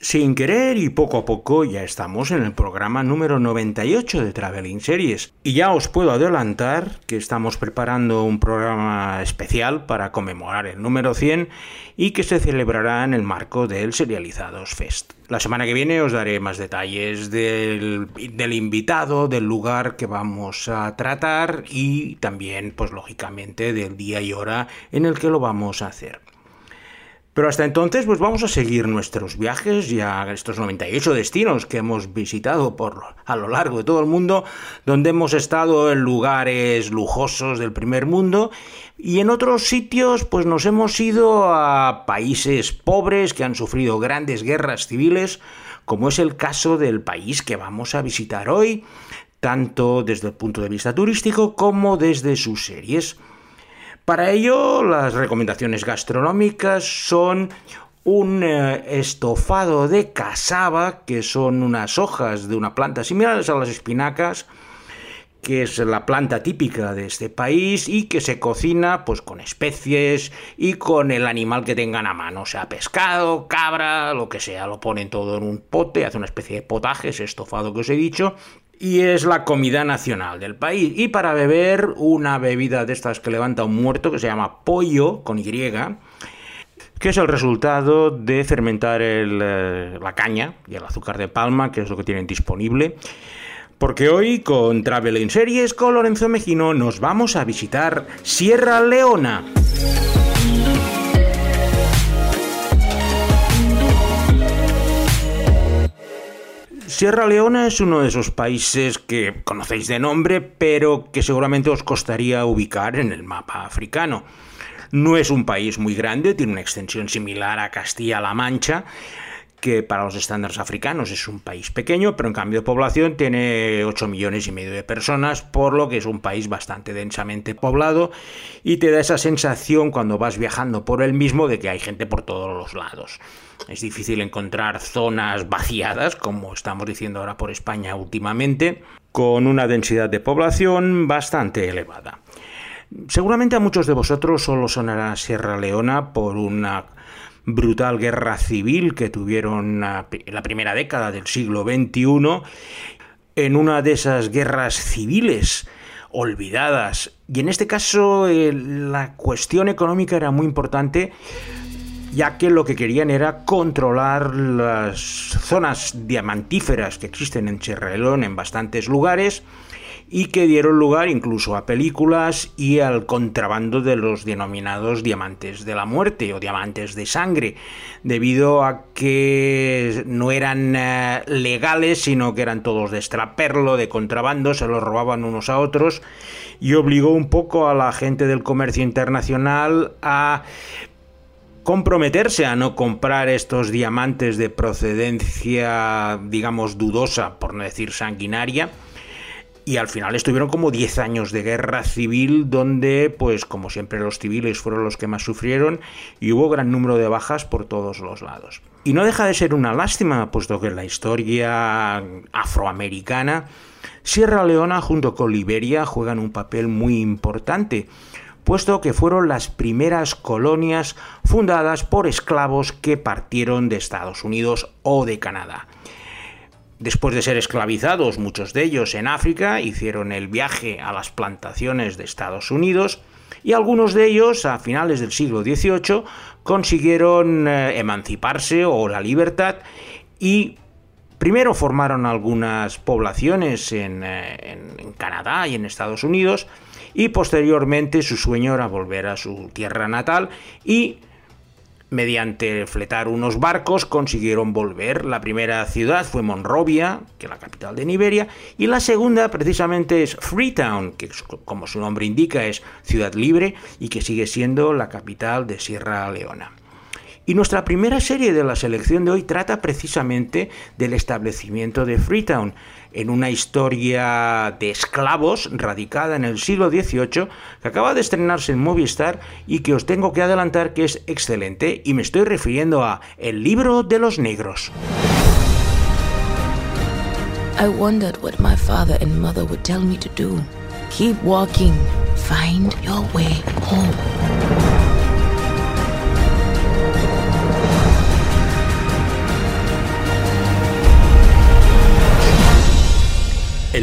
Sin querer y poco a poco ya estamos en el programa número 98 de Traveling Series. Y ya os puedo adelantar que estamos preparando un programa especial para conmemorar el número 100 y que se celebrará en el marco del Serializados Fest. La semana que viene os daré más detalles del, del invitado, del lugar que vamos a tratar y también, pues lógicamente, del día y hora en el que lo vamos a hacer. Pero hasta entonces, pues vamos a seguir nuestros viajes, ya estos 98 destinos que hemos visitado por a lo largo de todo el mundo, donde hemos estado en lugares lujosos del primer mundo y en otros sitios, pues nos hemos ido a países pobres que han sufrido grandes guerras civiles, como es el caso del país que vamos a visitar hoy, tanto desde el punto de vista turístico como desde sus series. Para ello, las recomendaciones gastronómicas son un eh, estofado de casaba, que son unas hojas de una planta similares a las espinacas, que es la planta típica de este país y que se cocina pues con especies y con el animal que tengan a mano, sea pescado, cabra, lo que sea, lo ponen todo en un pote, hace una especie de potaje, ese estofado que os he dicho, y es la comida nacional del país. Y para beber una bebida de estas que levanta un muerto que se llama pollo con Y, que es el resultado de fermentar eh, la caña y el azúcar de palma, que es lo que tienen disponible. Porque hoy con Travel Series con Lorenzo Mejino nos vamos a visitar Sierra Leona. Sierra Leona es uno de esos países que conocéis de nombre, pero que seguramente os costaría ubicar en el mapa africano. No es un país muy grande, tiene una extensión similar a Castilla-La Mancha, que para los estándares africanos es un país pequeño, pero en cambio de población tiene 8 millones y medio de personas, por lo que es un país bastante densamente poblado y te da esa sensación cuando vas viajando por el mismo de que hay gente por todos los lados. Es difícil encontrar zonas vaciadas, como estamos diciendo ahora por España últimamente, con una densidad de población bastante elevada. Seguramente a muchos de vosotros solo sonará Sierra Leona por una brutal guerra civil que tuvieron en la primera década del siglo XXI, en una de esas guerras civiles olvidadas. Y en este caso eh, la cuestión económica era muy importante ya que lo que querían era controlar las zonas diamantíferas que existen en Leone en bastantes lugares y que dieron lugar incluso a películas y al contrabando de los denominados diamantes de la muerte o diamantes de sangre, debido a que no eran eh, legales, sino que eran todos de extraperlo, de contrabando, se los robaban unos a otros y obligó un poco a la gente del comercio internacional a comprometerse a no comprar estos diamantes de procedencia, digamos, dudosa, por no decir sanguinaria. Y al final estuvieron como 10 años de guerra civil donde, pues como siempre los civiles fueron los que más sufrieron y hubo gran número de bajas por todos los lados. Y no deja de ser una lástima, puesto que en la historia afroamericana, Sierra Leona junto con Liberia juegan un papel muy importante puesto que fueron las primeras colonias fundadas por esclavos que partieron de Estados Unidos o de Canadá. Después de ser esclavizados, muchos de ellos en África, hicieron el viaje a las plantaciones de Estados Unidos y algunos de ellos, a finales del siglo XVIII, consiguieron eh, emanciparse o la libertad y primero formaron algunas poblaciones en, eh, en Canadá y en Estados Unidos, y posteriormente su sueño era volver a su tierra natal y mediante fletar unos barcos consiguieron volver. La primera ciudad fue Monrovia, que es la capital de Nigeria, y la segunda precisamente es Freetown, que como su nombre indica es ciudad libre y que sigue siendo la capital de Sierra Leona. Y nuestra primera serie de la selección de hoy trata precisamente del establecimiento de Freetown, en una historia de esclavos radicada en el siglo XVIII que acaba de estrenarse en Movistar y que os tengo que adelantar que es excelente y me estoy refiriendo a El libro de los negros. I wondered what my father and mother would tell me to do. Keep walking. Find your way home.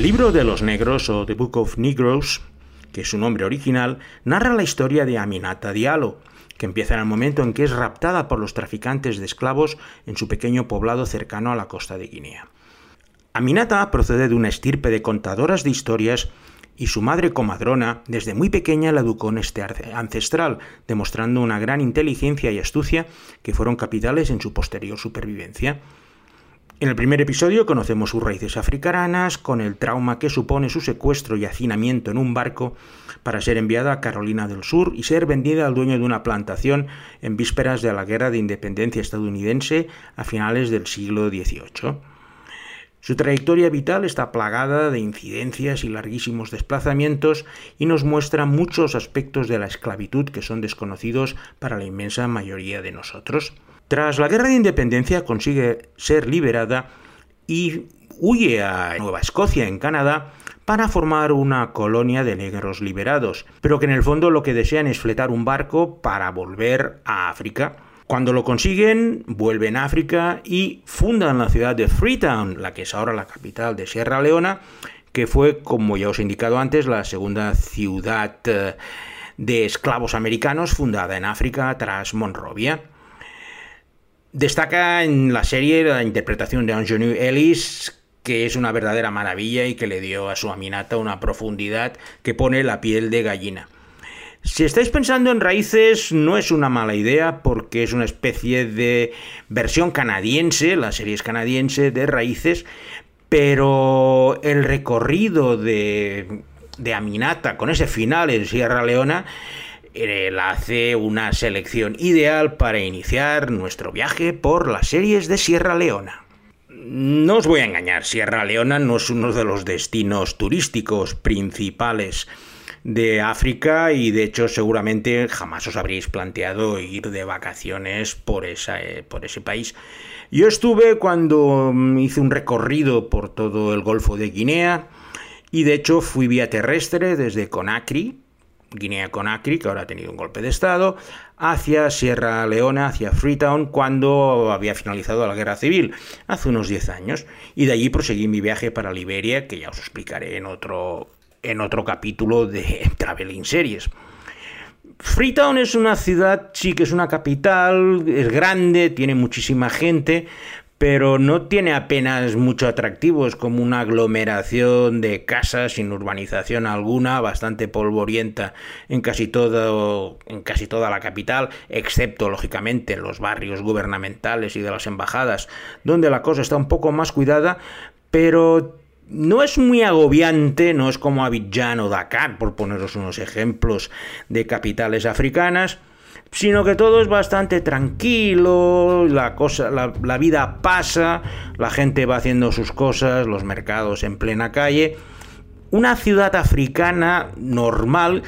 Libro de los negros o The Book of Negroes, que es su nombre original, narra la historia de Aminata Diallo, que empieza en el momento en que es raptada por los traficantes de esclavos en su pequeño poblado cercano a la costa de Guinea. Aminata procede de una estirpe de contadoras de historias y su madre comadrona desde muy pequeña la educó en este ancestral, demostrando una gran inteligencia y astucia que fueron capitales en su posterior supervivencia. En el primer episodio conocemos sus raíces africanas, con el trauma que supone su secuestro y hacinamiento en un barco para ser enviada a Carolina del Sur y ser vendida al dueño de una plantación en vísperas de la Guerra de Independencia estadounidense a finales del siglo XVIII. Su trayectoria vital está plagada de incidencias y larguísimos desplazamientos y nos muestra muchos aspectos de la esclavitud que son desconocidos para la inmensa mayoría de nosotros. Tras la Guerra de Independencia consigue ser liberada y huye a Nueva Escocia, en Canadá, para formar una colonia de negros liberados, pero que en el fondo lo que desean es fletar un barco para volver a África. Cuando lo consiguen, vuelven a África y fundan la ciudad de Freetown, la que es ahora la capital de Sierra Leona, que fue, como ya os he indicado antes, la segunda ciudad eh, de esclavos americanos fundada en África tras Monrovia. Destaca en la serie la interpretación de Anthony Ellis, que es una verdadera maravilla y que le dio a su aminata una profundidad que pone la piel de gallina. Si estáis pensando en raíces, no es una mala idea porque es una especie de versión canadiense, la serie es canadiense de raíces, pero el recorrido de, de Aminata con ese final en Sierra Leona la hace una selección ideal para iniciar nuestro viaje por las series de Sierra Leona. No os voy a engañar, Sierra Leona no es uno de los destinos turísticos principales de África y de hecho seguramente jamás os habréis planteado ir de vacaciones por, esa, eh, por ese país. Yo estuve cuando hice un recorrido por todo el Golfo de Guinea y de hecho fui vía terrestre desde Conakry, Guinea-Conakry, que ahora ha tenido un golpe de Estado, hacia Sierra Leona, hacia Freetown, cuando había finalizado la guerra civil, hace unos 10 años. Y de allí proseguí mi viaje para Liberia, que ya os explicaré en otro, en otro capítulo de Traveling Series. Freetown es una ciudad, sí que es una capital, es grande, tiene muchísima gente, pero no tiene apenas mucho atractivo, es como una aglomeración de casas sin urbanización alguna, bastante polvorienta en casi todo en casi toda la capital, excepto lógicamente los barrios gubernamentales y de las embajadas, donde la cosa está un poco más cuidada, pero no es muy agobiante, no es como Abidjan o Dakar, por poneros unos ejemplos de capitales africanas sino que todo es bastante tranquilo, la, cosa, la, vida pasa, la gente va haciendo sus cosas, los mercados en plena calle. Una ciudad africana normal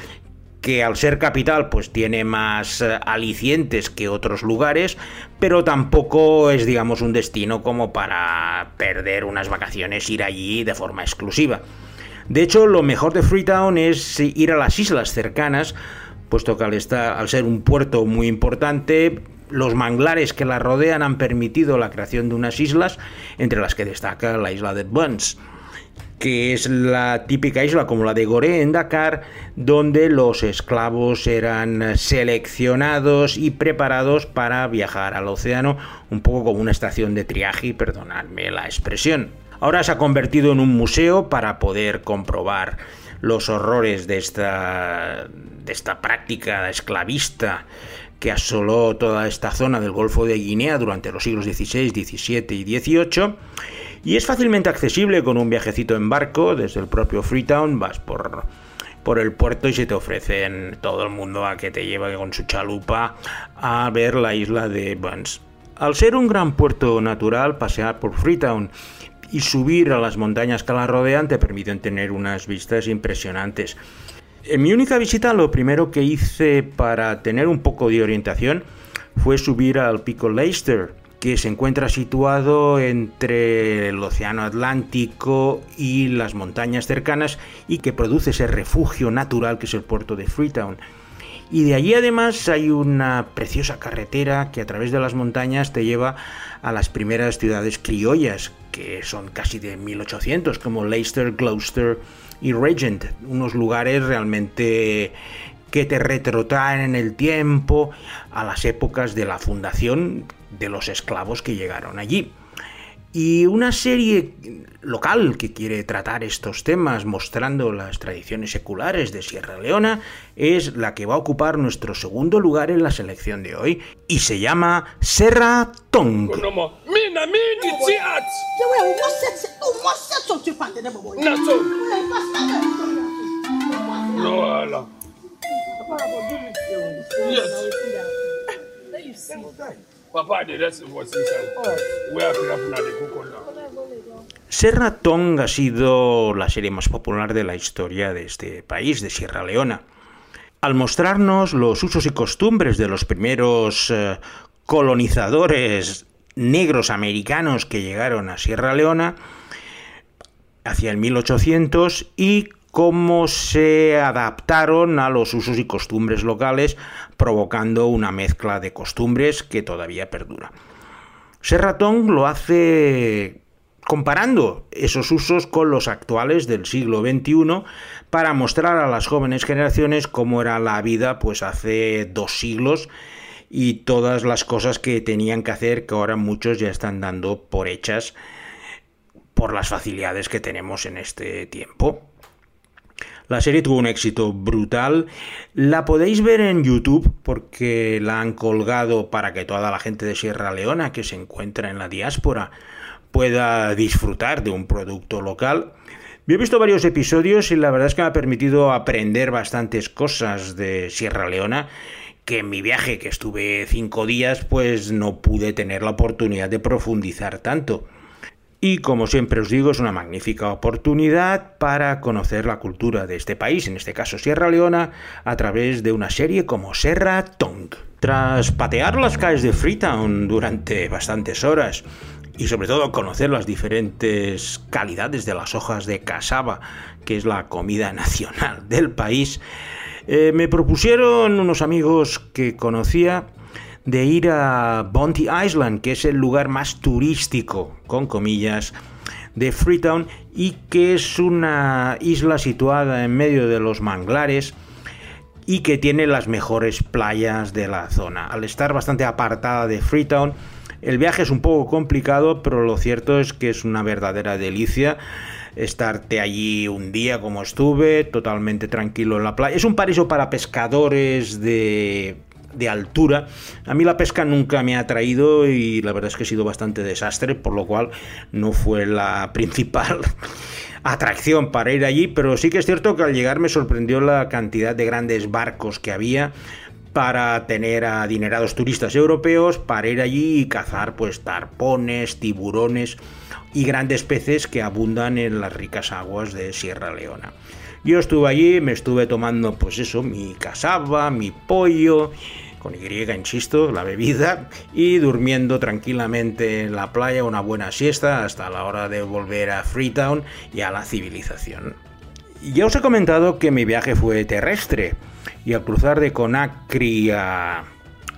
que al ser capital pues tiene más eh, alicientes que otros lugares, pero tampoco es digamos un destino como para perder unas vacaciones ir allí de forma exclusiva. De hecho, lo mejor de Freetown es ir a las islas cercanas puesto que al, al ser un puerto muy importante, los manglares que la rodean han permitido la creación de unas islas, entre las que destaca la isla de Buns, que es la típica isla como la de Goré en Dakar, donde los esclavos eran seleccionados y preparados para viajar al océano, un poco como una estación de triaje, perdonadme la expresión. Ahora se ha convertido en un museo para poder comprobar los horrores de esta, de esta práctica esclavista que asoló toda esta zona del Golfo de Guinea durante los siglos XVI, XVII y XVIII. Y es fácilmente accesible con un viajecito en barco desde el propio Freetown, vas por, por el puerto y se te ofrecen todo el mundo a que te lleve con su chalupa a ver la isla de Buns. Al ser un gran puerto natural, pasear por Freetown y subir a las montañas que la rodean te permiten tener unas vistas impresionantes. En mi única visita lo primero que hice para tener un poco de orientación fue subir al pico Leicester, que se encuentra situado entre el Océano Atlántico y las montañas cercanas y que produce ese refugio natural que es el puerto de Freetown. Y de allí además hay una preciosa carretera que a través de las montañas te lleva a las primeras ciudades criollas, que son casi de 1800, como Leicester, Gloucester y Regent, unos lugares realmente que te retrotraen en el tiempo a las épocas de la fundación de los esclavos que llegaron allí. Y una serie local que quiere tratar estos temas mostrando las tradiciones seculares de Sierra Leona es la que va a ocupar nuestro segundo lugar en la selección de hoy y se llama Serra Tong. Serra Tong ha sido la serie más popular de la historia de este país, de Sierra Leona. Al mostrarnos los usos y costumbres de los primeros eh, colonizadores negros americanos que llegaron a Sierra Leona hacia el 1800 y cómo se adaptaron a los usos y costumbres locales, provocando una mezcla de costumbres que todavía perdura. Serratón lo hace comparando esos usos con los actuales del siglo XXI para mostrar a las jóvenes generaciones cómo era la vida pues hace dos siglos y todas las cosas que tenían que hacer que ahora muchos ya están dando por hechas por las facilidades que tenemos en este tiempo. La serie tuvo un éxito brutal. La podéis ver en YouTube porque la han colgado para que toda la gente de Sierra Leona que se encuentra en la diáspora pueda disfrutar de un producto local. Yo he visto varios episodios y la verdad es que me ha permitido aprender bastantes cosas de Sierra Leona que en mi viaje, que estuve cinco días, pues no pude tener la oportunidad de profundizar tanto. Y como siempre os digo, es una magnífica oportunidad para conocer la cultura de este país, en este caso Sierra Leona, a través de una serie como Serra Tong. Tras patear las calles de Freetown durante bastantes horas y sobre todo conocer las diferentes calidades de las hojas de casaba, que es la comida nacional del país, eh, me propusieron unos amigos que conocía de ir a Bounty Island, que es el lugar más turístico, con comillas, de Freetown y que es una isla situada en medio de los manglares y que tiene las mejores playas de la zona. Al estar bastante apartada de Freetown, el viaje es un poco complicado, pero lo cierto es que es una verdadera delicia estarte allí un día como estuve, totalmente tranquilo en la playa. Es un paraíso para pescadores de de altura. A mí la pesca nunca me ha atraído y la verdad es que ha sido bastante desastre, por lo cual no fue la principal atracción para ir allí, pero sí que es cierto que al llegar me sorprendió la cantidad de grandes barcos que había para tener a adinerados turistas europeos para ir allí y cazar pues tarpones, tiburones y grandes peces que abundan en las ricas aguas de Sierra Leona. Yo estuve allí, me estuve tomando, pues eso, mi casaba, mi pollo, con Y, insisto, la bebida, y durmiendo tranquilamente en la playa una buena siesta hasta la hora de volver a Freetown y a la civilización. Ya os he comentado que mi viaje fue terrestre, y al cruzar de Conakry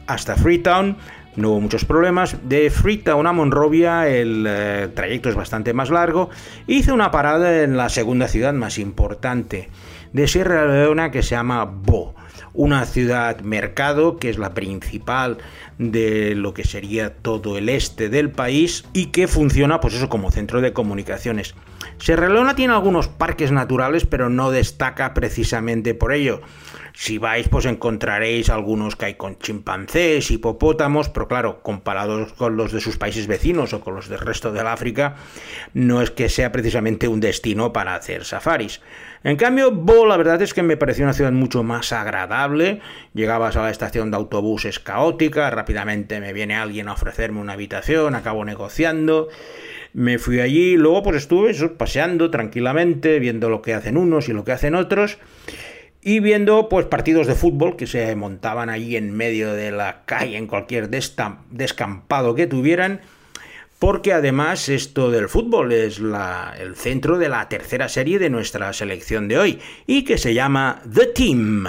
hasta Freetown, no hubo muchos problemas. De Freetown a Monrovia el eh, trayecto es bastante más largo. Hice una parada en la segunda ciudad más importante de Sierra Leona que se llama Bo. Una ciudad mercado que es la principal de lo que sería todo el este del país y que funciona pues eso como centro de comunicaciones. Sierra Leona tiene algunos parques naturales pero no destaca precisamente por ello. Si vais, pues encontraréis algunos que hay con chimpancés, hipopótamos, pero claro, comparados con los de sus países vecinos o con los del resto del África, no es que sea precisamente un destino para hacer safaris. En cambio, Bo, la verdad es que me pareció una ciudad mucho más agradable. Llegabas a la estación de autobuses caótica, rápidamente me viene alguien a ofrecerme una habitación, acabo negociando. Me fui allí, luego pues estuve paseando tranquilamente, viendo lo que hacen unos y lo que hacen otros y viendo pues partidos de fútbol que se montaban ahí en medio de la calle en cualquier descampado que tuvieran porque además esto del fútbol es el centro de la tercera serie de nuestra selección de hoy y que se llama The Team.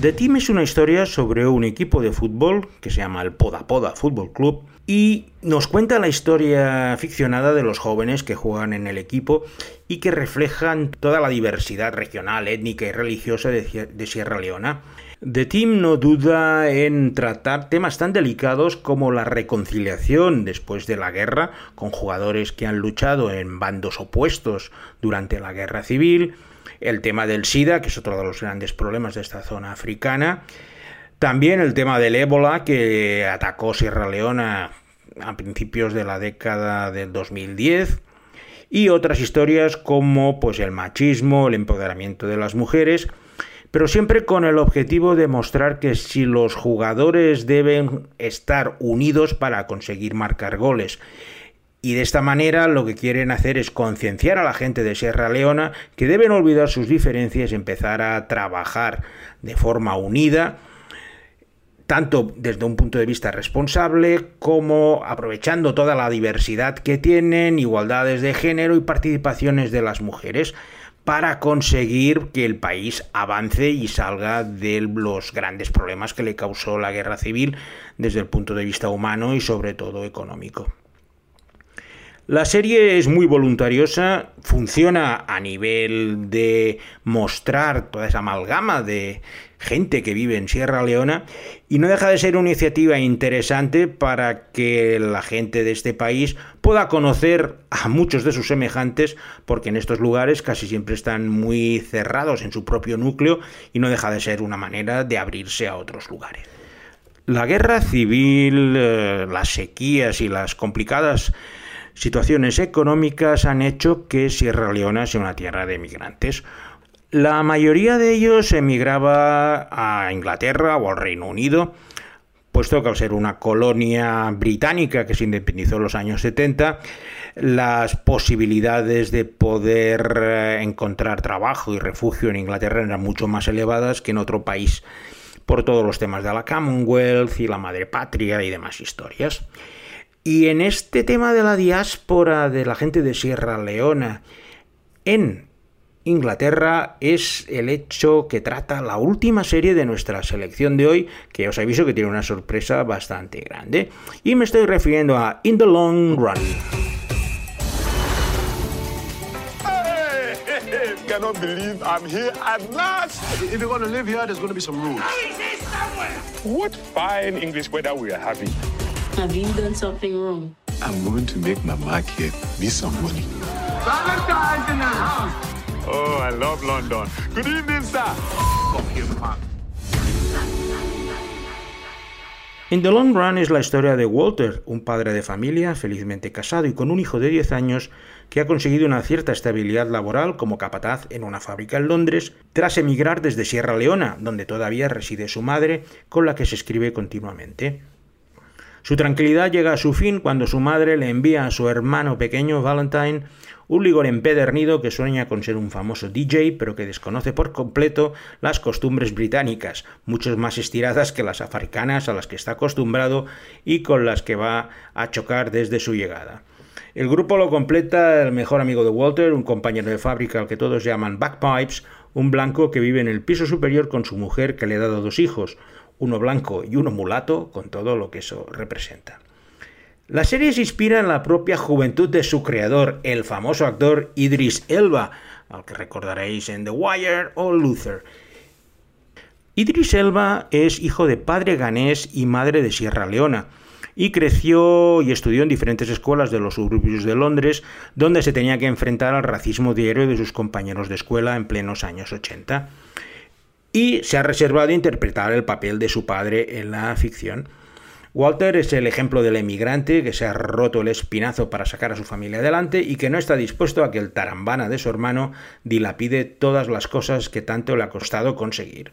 The Team es una historia sobre un equipo de fútbol que se llama el Poda Poda Fútbol Club y nos cuenta la historia ficcionada de los jóvenes que juegan en el equipo y que reflejan toda la diversidad regional, étnica y religiosa de Sierra Leona. The Team no duda en tratar temas tan delicados como la reconciliación después de la guerra, con jugadores que han luchado en bandos opuestos durante la guerra civil, el tema del SIDA, que es otro de los grandes problemas de esta zona africana, también el tema del ébola que atacó Sierra Leona a principios de la década del 2010 y otras historias como pues el machismo, el empoderamiento de las mujeres pero siempre con el objetivo de mostrar que si los jugadores deben estar unidos para conseguir marcar goles. Y de esta manera lo que quieren hacer es concienciar a la gente de Sierra Leona que deben olvidar sus diferencias y empezar a trabajar de forma unida, tanto desde un punto de vista responsable como aprovechando toda la diversidad que tienen, igualdades de género y participaciones de las mujeres para conseguir que el país avance y salga de los grandes problemas que le causó la guerra civil desde el punto de vista humano y sobre todo económico. La serie es muy voluntariosa, funciona a nivel de mostrar toda esa amalgama de gente que vive en Sierra Leona y no deja de ser una iniciativa interesante para que la gente de este país pueda conocer a muchos de sus semejantes porque en estos lugares casi siempre están muy cerrados en su propio núcleo y no deja de ser una manera de abrirse a otros lugares. La guerra civil, eh, las sequías y las complicadas situaciones económicas han hecho que Sierra Leona sea una tierra de migrantes. La mayoría de ellos emigraba a Inglaterra o al Reino Unido, puesto que al ser una colonia británica que se independizó en los años 70, las posibilidades de poder eh, encontrar trabajo y refugio en Inglaterra eran mucho más elevadas que en otro país, por todos los temas de la Commonwealth y la madre patria y demás historias. Y en este tema de la diáspora de la gente de Sierra Leona en Inglaterra es el hecho que trata la última serie de nuestra selección de hoy, que os aviso que tiene una sorpresa bastante grande. Y me estoy refiriendo a In the Long Run. cannot believe I'm here at last. If you're going to live here, there's going to be some rules. What fine English weather we are having. Have you done something wrong? I'm going to make my market me some money. Valentine's in the house. Oh, I love London. Good evening, sir. In the Long Run es la historia de Walter, un padre de familia felizmente casado y con un hijo de 10 años que ha conseguido una cierta estabilidad laboral como capataz en una fábrica en Londres tras emigrar desde Sierra Leona, donde todavía reside su madre, con la que se escribe continuamente. Su tranquilidad llega a su fin cuando su madre le envía a su hermano pequeño Valentine un ligor empedernido que sueña con ser un famoso DJ, pero que desconoce por completo las costumbres británicas, mucho más estiradas que las africanas a las que está acostumbrado y con las que va a chocar desde su llegada. El grupo lo completa el mejor amigo de Walter, un compañero de fábrica al que todos llaman Backpipes, un blanco que vive en el piso superior con su mujer que le ha dado dos hijos, uno blanco y uno mulato, con todo lo que eso representa. La serie se inspira en la propia juventud de su creador, el famoso actor Idris Elba, al que recordaréis en The Wire o Luther. Idris Elba es hijo de padre ganés y madre de Sierra Leona, y creció y estudió en diferentes escuelas de los suburbios de Londres, donde se tenía que enfrentar al racismo diario de sus compañeros de escuela en plenos años 80. Y se ha reservado interpretar el papel de su padre en la ficción. Walter es el ejemplo del emigrante que se ha roto el espinazo para sacar a su familia adelante y que no está dispuesto a que el tarambana de su hermano dilapide todas las cosas que tanto le ha costado conseguir.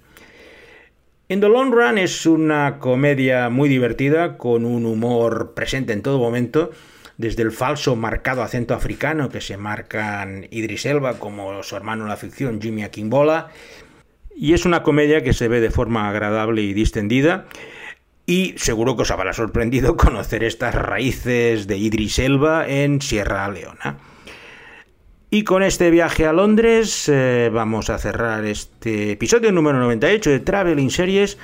In the Long Run es una comedia muy divertida, con un humor presente en todo momento, desde el falso marcado acento africano que se marcan Idris Elba como su hermano en la ficción Jimmy Akingbola. Y es una comedia que se ve de forma agradable y distendida. Y seguro que os habrá sorprendido conocer estas raíces de Idris Elba en Sierra Leona. Y con este viaje a Londres eh, vamos a cerrar este episodio número 98 de Traveling Series,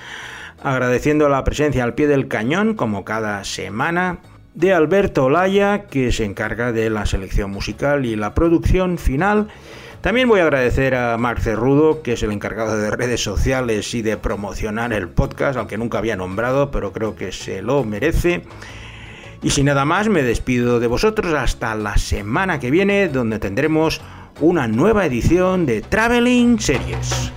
agradeciendo la presencia al pie del cañón, como cada semana, de Alberto Olaya, que se encarga de la selección musical y la producción final. También voy a agradecer a Marc Cerrudo, que es el encargado de redes sociales y de promocionar el podcast, al que nunca había nombrado, pero creo que se lo merece. Y sin nada más, me despido de vosotros hasta la semana que viene, donde tendremos una nueva edición de Traveling Series.